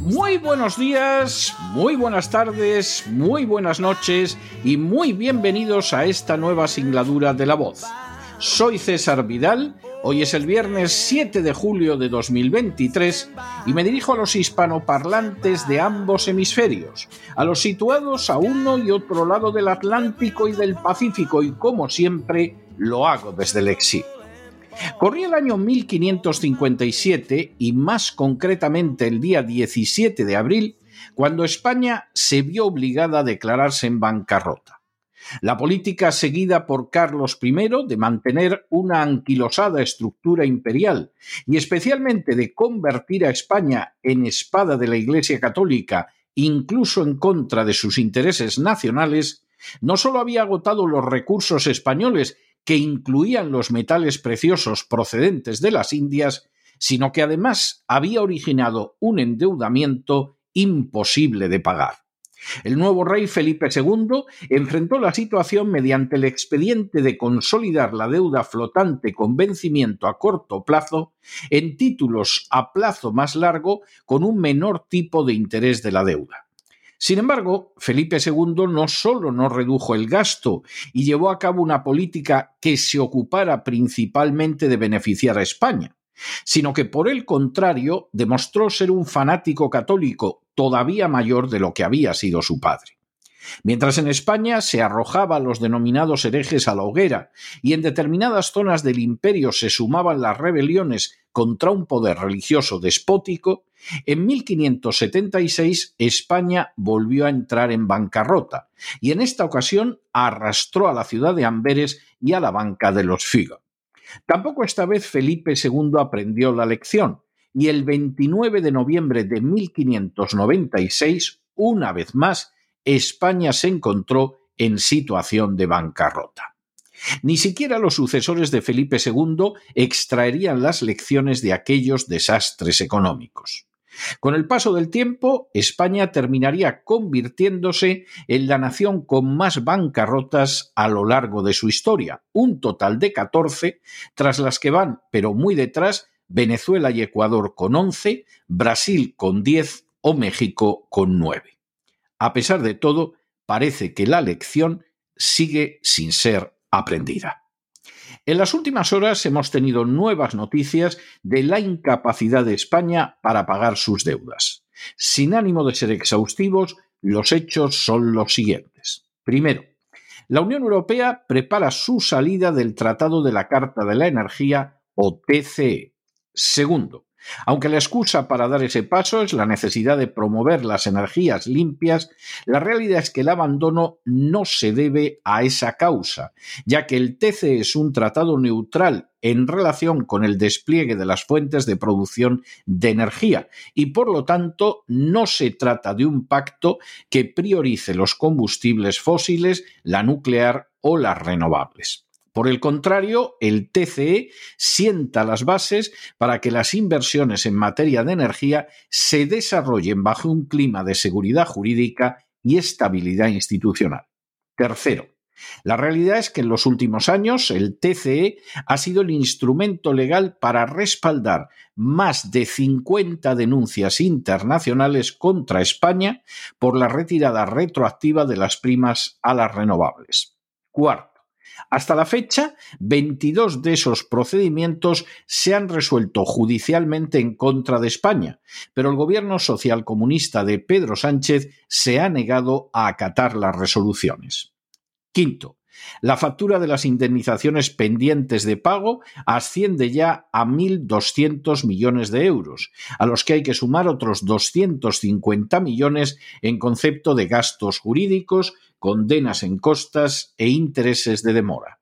Muy buenos días, muy buenas tardes, muy buenas noches y muy bienvenidos a esta nueva singladura de la voz. Soy César Vidal, hoy es el viernes 7 de julio de 2023 y me dirijo a los hispanoparlantes de ambos hemisferios, a los situados a uno y otro lado del Atlántico y del Pacífico y como siempre lo hago desde el exilio. Corría el año 1557 y más concretamente el día 17 de abril, cuando España se vio obligada a declararse en bancarrota. La política seguida por Carlos I de mantener una anquilosada estructura imperial y especialmente de convertir a España en espada de la Iglesia Católica, incluso en contra de sus intereses nacionales, no solo había agotado los recursos españoles que incluían los metales preciosos procedentes de las Indias, sino que además había originado un endeudamiento imposible de pagar. El nuevo rey Felipe II enfrentó la situación mediante el expediente de consolidar la deuda flotante con vencimiento a corto plazo en títulos a plazo más largo con un menor tipo de interés de la deuda. Sin embargo, Felipe II no solo no redujo el gasto y llevó a cabo una política que se ocupara principalmente de beneficiar a España, sino que por el contrario demostró ser un fanático católico todavía mayor de lo que había sido su padre. Mientras en España se arrojaba a los denominados herejes a la hoguera y en determinadas zonas del imperio se sumaban las rebeliones contra un poder religioso despótico, en 1576 España volvió a entrar en bancarrota y en esta ocasión arrastró a la ciudad de Amberes y a la banca de los Figo. Tampoco esta vez Felipe II aprendió la lección y el 29 de noviembre de 1596, una vez más, España se encontró en situación de bancarrota. Ni siquiera los sucesores de Felipe II extraerían las lecciones de aquellos desastres económicos. Con el paso del tiempo, España terminaría convirtiéndose en la nación con más bancarrotas a lo largo de su historia, un total de 14, tras las que van, pero muy detrás, Venezuela y Ecuador con 11, Brasil con 10 o México con 9. A pesar de todo, parece que la lección sigue sin ser aprendida. En las últimas horas hemos tenido nuevas noticias de la incapacidad de España para pagar sus deudas. Sin ánimo de ser exhaustivos, los hechos son los siguientes. Primero, la Unión Europea prepara su salida del Tratado de la Carta de la Energía o TCE. Segundo, aunque la excusa para dar ese paso es la necesidad de promover las energías limpias, la realidad es que el abandono no se debe a esa causa, ya que el TCE es un tratado neutral en relación con el despliegue de las fuentes de producción de energía y por lo tanto no se trata de un pacto que priorice los combustibles fósiles, la nuclear o las renovables. Por el contrario, el TCE sienta las bases para que las inversiones en materia de energía se desarrollen bajo un clima de seguridad jurídica y estabilidad institucional. Tercero, la realidad es que en los últimos años el TCE ha sido el instrumento legal para respaldar más de 50 denuncias internacionales contra España por la retirada retroactiva de las primas a las renovables. Cuarto, hasta la fecha, 22 de esos procedimientos se han resuelto judicialmente en contra de España, pero el gobierno socialcomunista de Pedro Sánchez se ha negado a acatar las resoluciones. Quinto, la factura de las indemnizaciones pendientes de pago asciende ya a 1.200 millones de euros, a los que hay que sumar otros 250 millones en concepto de gastos jurídicos, condenas en costas e intereses de demora.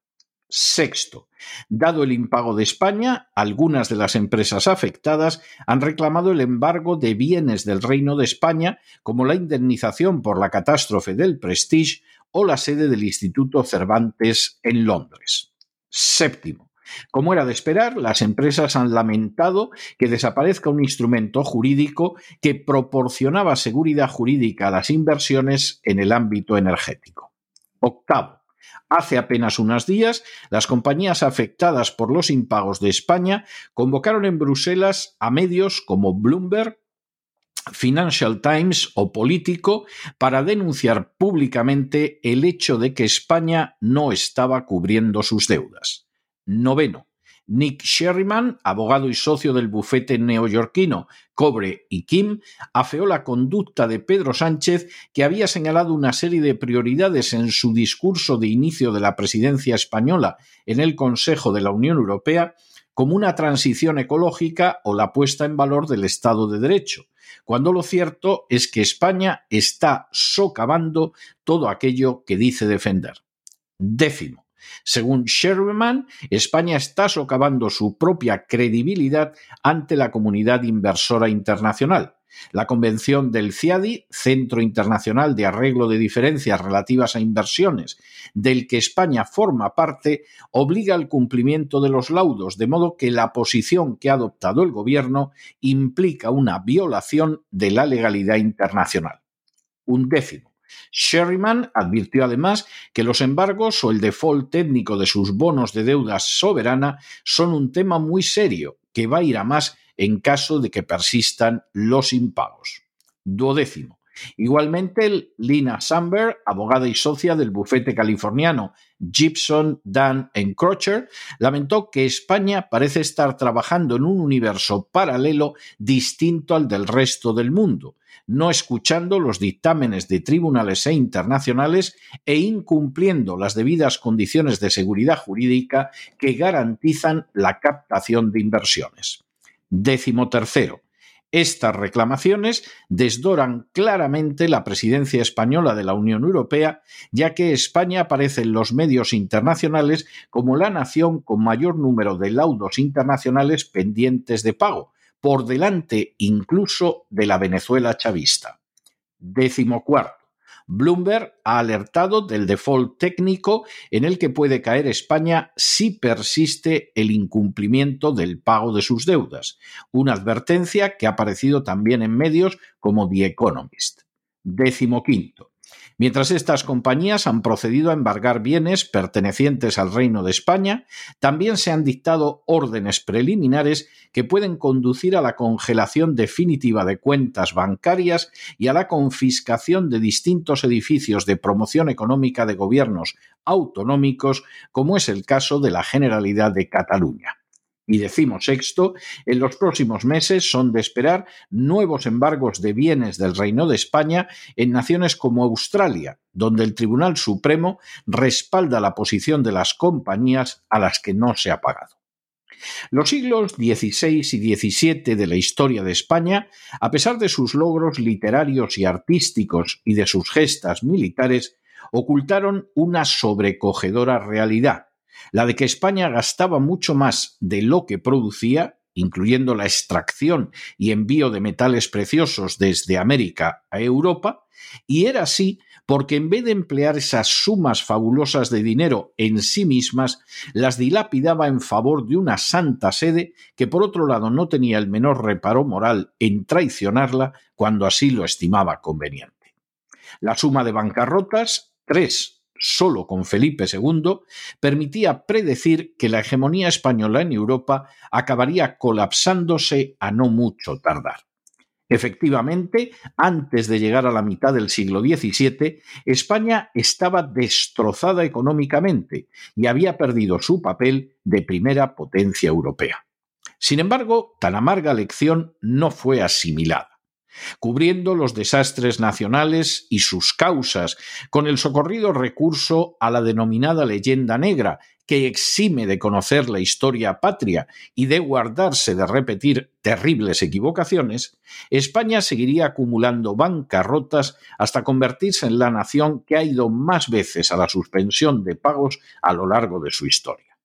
Sexto, dado el impago de España, algunas de las empresas afectadas han reclamado el embargo de bienes del Reino de España, como la indemnización por la catástrofe del Prestige o la sede del Instituto Cervantes en Londres. Séptimo, como era de esperar, las empresas han lamentado que desaparezca un instrumento jurídico que proporcionaba seguridad jurídica a las inversiones en el ámbito energético. Octavo. Hace apenas unos días, las compañías afectadas por los impagos de España convocaron en Bruselas a medios como Bloomberg, Financial Times o Político para denunciar públicamente el hecho de que España no estaba cubriendo sus deudas. Noveno. Nick Sherryman, abogado y socio del bufete neoyorquino Cobre y Kim, afeó la conducta de Pedro Sánchez, que había señalado una serie de prioridades en su discurso de inicio de la presidencia española en el Consejo de la Unión Europea, como una transición ecológica o la puesta en valor del Estado de Derecho, cuando lo cierto es que España está socavando todo aquello que dice defender. Décimo. Según Sherman, España está socavando su propia credibilidad ante la comunidad inversora internacional. La convención del CIADI, Centro Internacional de Arreglo de Diferencias Relativas a Inversiones, del que España forma parte, obliga al cumplimiento de los laudos, de modo que la posición que ha adoptado el Gobierno implica una violación de la legalidad internacional. Un décimo. Sherryman advirtió además que los embargos o el default técnico de sus bonos de deuda soberana son un tema muy serio que va a ir a más en caso de que persistan los impagos. Duodécimo. Igualmente, Lina Samberg, abogada y socia del bufete californiano Gibson, Dan Crocher, lamentó que España parece estar trabajando en un universo paralelo distinto al del resto del mundo, no escuchando los dictámenes de tribunales e internacionales e incumpliendo las debidas condiciones de seguridad jurídica que garantizan la captación de inversiones. Décimo tercero. Estas reclamaciones desdoran claramente la presidencia española de la Unión Europea, ya que España aparece en los medios internacionales como la nación con mayor número de laudos internacionales pendientes de pago, por delante incluso de la Venezuela chavista. Décimo cuarto. Bloomberg ha alertado del default técnico en el que puede caer España si persiste el incumplimiento del pago de sus deudas, una advertencia que ha aparecido también en medios como The Economist. Décimo quinto. Mientras estas compañías han procedido a embargar bienes pertenecientes al Reino de España, también se han dictado órdenes preliminares que pueden conducir a la congelación definitiva de cuentas bancarias y a la confiscación de distintos edificios de promoción económica de gobiernos autonómicos, como es el caso de la Generalidad de Cataluña. Y decimos sexto, en los próximos meses son de esperar nuevos embargos de bienes del Reino de España en naciones como Australia, donde el Tribunal Supremo respalda la posición de las compañías a las que no se ha pagado. Los siglos XVI y XVII de la historia de España, a pesar de sus logros literarios y artísticos y de sus gestas militares, ocultaron una sobrecogedora realidad la de que España gastaba mucho más de lo que producía, incluyendo la extracción y envío de metales preciosos desde América a Europa, y era así porque en vez de emplear esas sumas fabulosas de dinero en sí mismas, las dilapidaba en favor de una santa sede que por otro lado no tenía el menor reparo moral en traicionarla cuando así lo estimaba conveniente. La suma de bancarrotas, tres solo con Felipe II, permitía predecir que la hegemonía española en Europa acabaría colapsándose a no mucho tardar. Efectivamente, antes de llegar a la mitad del siglo XVII, España estaba destrozada económicamente y había perdido su papel de primera potencia europea. Sin embargo, tan amarga lección no fue asimilada cubriendo los desastres nacionales y sus causas, con el socorrido recurso a la denominada leyenda negra, que exime de conocer la historia patria y de guardarse de repetir terribles equivocaciones, España seguiría acumulando bancarrotas hasta convertirse en la nación que ha ido más veces a la suspensión de pagos a lo largo de su historia.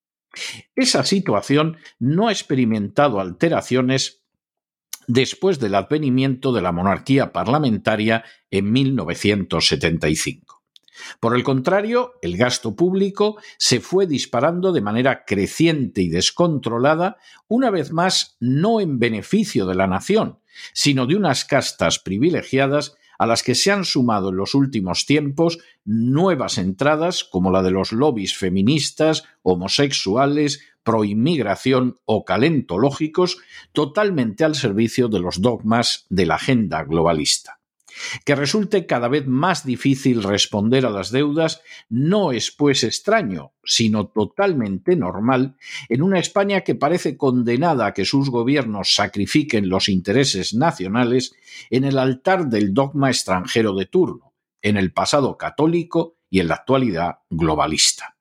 Esa situación no ha experimentado alteraciones después del advenimiento de la monarquía parlamentaria en 1975. Por el contrario, el gasto público se fue disparando de manera creciente y descontrolada, una vez más no en beneficio de la nación, sino de unas castas privilegiadas a las que se han sumado en los últimos tiempos nuevas entradas como la de los lobbies feministas, homosexuales, proinmigración o calentológicos totalmente al servicio de los dogmas de la agenda globalista. Que resulte cada vez más difícil responder a las deudas no es pues extraño, sino totalmente normal en una España que parece condenada a que sus gobiernos sacrifiquen los intereses nacionales en el altar del dogma extranjero de turno, en el pasado católico y en la actualidad globalista.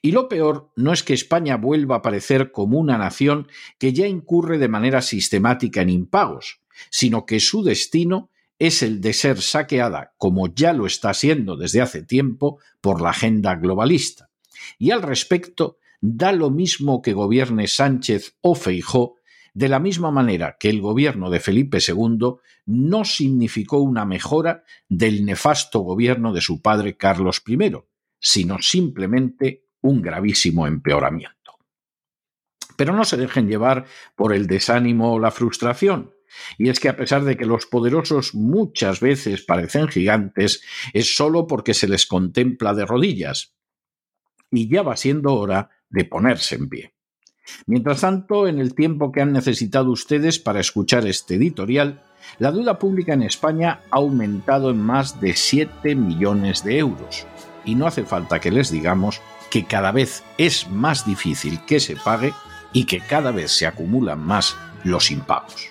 Y lo peor no es que España vuelva a aparecer como una nación que ya incurre de manera sistemática en impagos, sino que su destino es el de ser saqueada, como ya lo está siendo desde hace tiempo, por la agenda globalista. Y al respecto, da lo mismo que gobierne Sánchez o Feijó, de la misma manera que el gobierno de Felipe II no significó una mejora del nefasto gobierno de su padre Carlos I, sino simplemente un gravísimo empeoramiento. Pero no se dejen llevar por el desánimo o la frustración. Y es que a pesar de que los poderosos muchas veces parecen gigantes, es solo porque se les contempla de rodillas. Y ya va siendo hora de ponerse en pie. Mientras tanto, en el tiempo que han necesitado ustedes para escuchar este editorial, la deuda pública en España ha aumentado en más de 7 millones de euros. Y no hace falta que les digamos que cada vez es más difícil que se pague y que cada vez se acumulan más los impagos.